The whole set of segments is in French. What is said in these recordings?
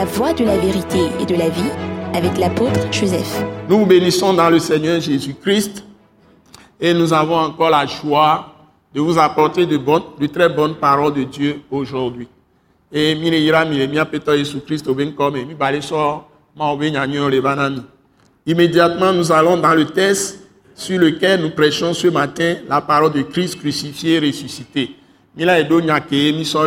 La voie de la vérité et de la vie avec l'apôtre Joseph. Nous vous bénissons dans le Seigneur Jésus-Christ et nous avons encore la joie de vous apporter de, bonnes, de très bonnes paroles de Dieu aujourd'hui. Et mine ira mine mia péto Jésus-Christ au ben comme mi balé so ma obe nyanyo le banami. Immédiatement nous allons dans le texte sur lequel nous prêchons ce matin la parole de Christ crucifié et ressuscité. Mila edo nyake mi so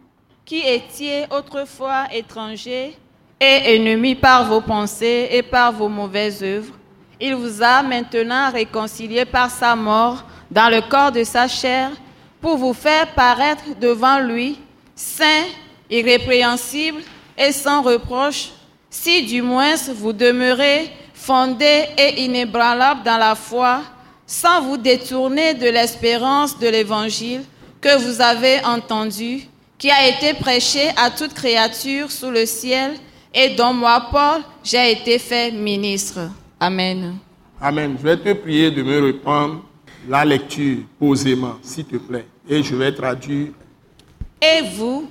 qui étiez autrefois étrangers et ennemis par vos pensées et par vos mauvaises œuvres, il vous a maintenant réconciliés par sa mort dans le corps de sa chair pour vous faire paraître devant lui saint, irrépréhensible et sans reproche, si du moins vous demeurez fondés et inébranlables dans la foi, sans vous détourner de l'espérance de l'évangile que vous avez entendu, qui a été prêché à toute créature sous le ciel et dont moi, Paul, j'ai été fait ministre. Amen. Amen. Je vais te prier de me reprendre la lecture posément, s'il te plaît. Et je vais traduire. Et vous,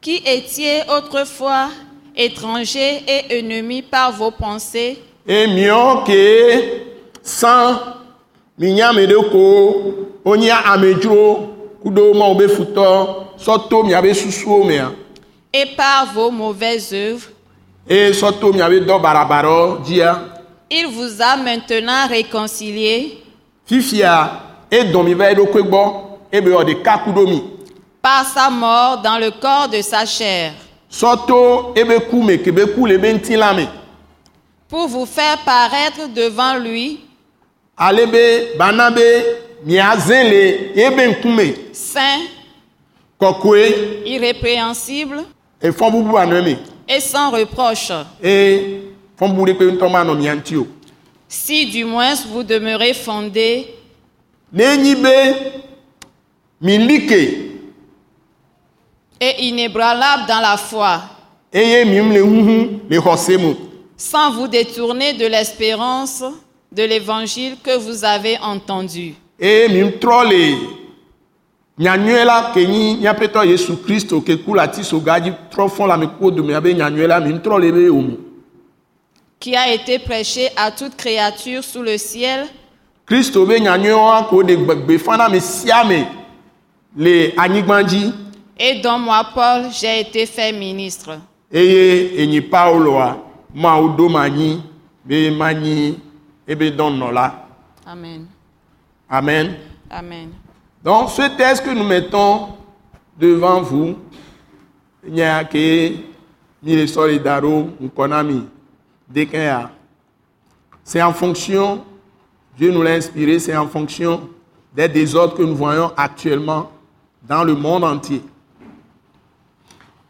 qui étiez autrefois étrangers et ennemis par vos pensées, Et mieux que sans minya medeko, onya amedro, mea. et par vos mauvaises œuvres, dia. il vous a maintenant kakudomi. par sa mort dans le corps de sa chair, pour vous faire paraître devant lui miazele ebe nkume saint, kokwe irrépréhensible e bubu aneme. et sans reproche, E fon bubu pe ntoma no miantio. si du moins vous demeurez fondés N'enyi be milike et inébranlables dans la foi, eye mim le huhu le xɔse mu. sans vous détourner de l'espérance de l'évangile que vous avez entendu. Eye mim trɔ le nyanyɔe la ke nyi Yesu Kristo ke ku le ati trɔ dome abe la le be qui a été prêché à toute créature sous le ciel, Kristo be ko gbegbe fana ame sia ame le anyigba dzi et dont moi, Paul, j'ai été fait ministre. eye enyi Pauloa mawo do ma nyi be ma nyi ebe dɔnɔ Amen. Amen. Amen. Donc, ce texte que nous mettons devant vous. C'est en fonction, Dieu nous l'a inspiré, c'est en fonction des désordres que nous voyons actuellement dans le monde entier.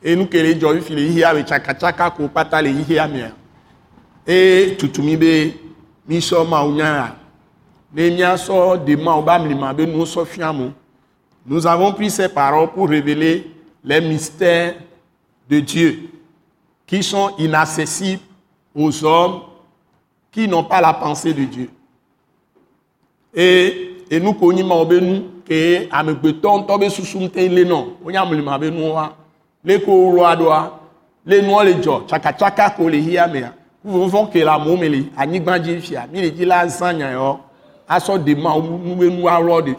Et nous, que les gens, ils hihi avec tchaka tchaka, ko pata le amia. Et tutumi be, miso nous avons pris ces paroles pour révéler les mystères de Dieu qui sont inaccessibles aux hommes qui n'ont pas la pensée de Dieu. Et, et nous connaissons que amegbetɔ ŋutɔ be susu ŋutɛ le nɔ wonya mlima be nua le ko wloa ɖoa le nua le dzɔ tsakatsaka ko le hia mea. Kuvɔvɔ ke le amewo me le anyigba dzi fia mi le dzi la asɔ de alɔ de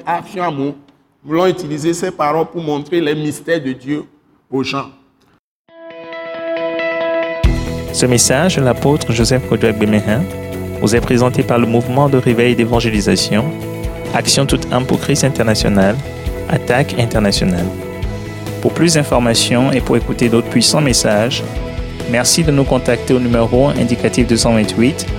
nous allons utiliser ces paroles pour montrer les mystères de Dieu aux gens. Ce message de l'apôtre Joseph Kodouak Bemehin vous est présenté par le mouvement de réveil d'évangélisation, Action toute âme pour Christ international, Attaque internationale. Pour plus d'informations et pour écouter d'autres puissants messages, merci de nous contacter au numéro indicatif 228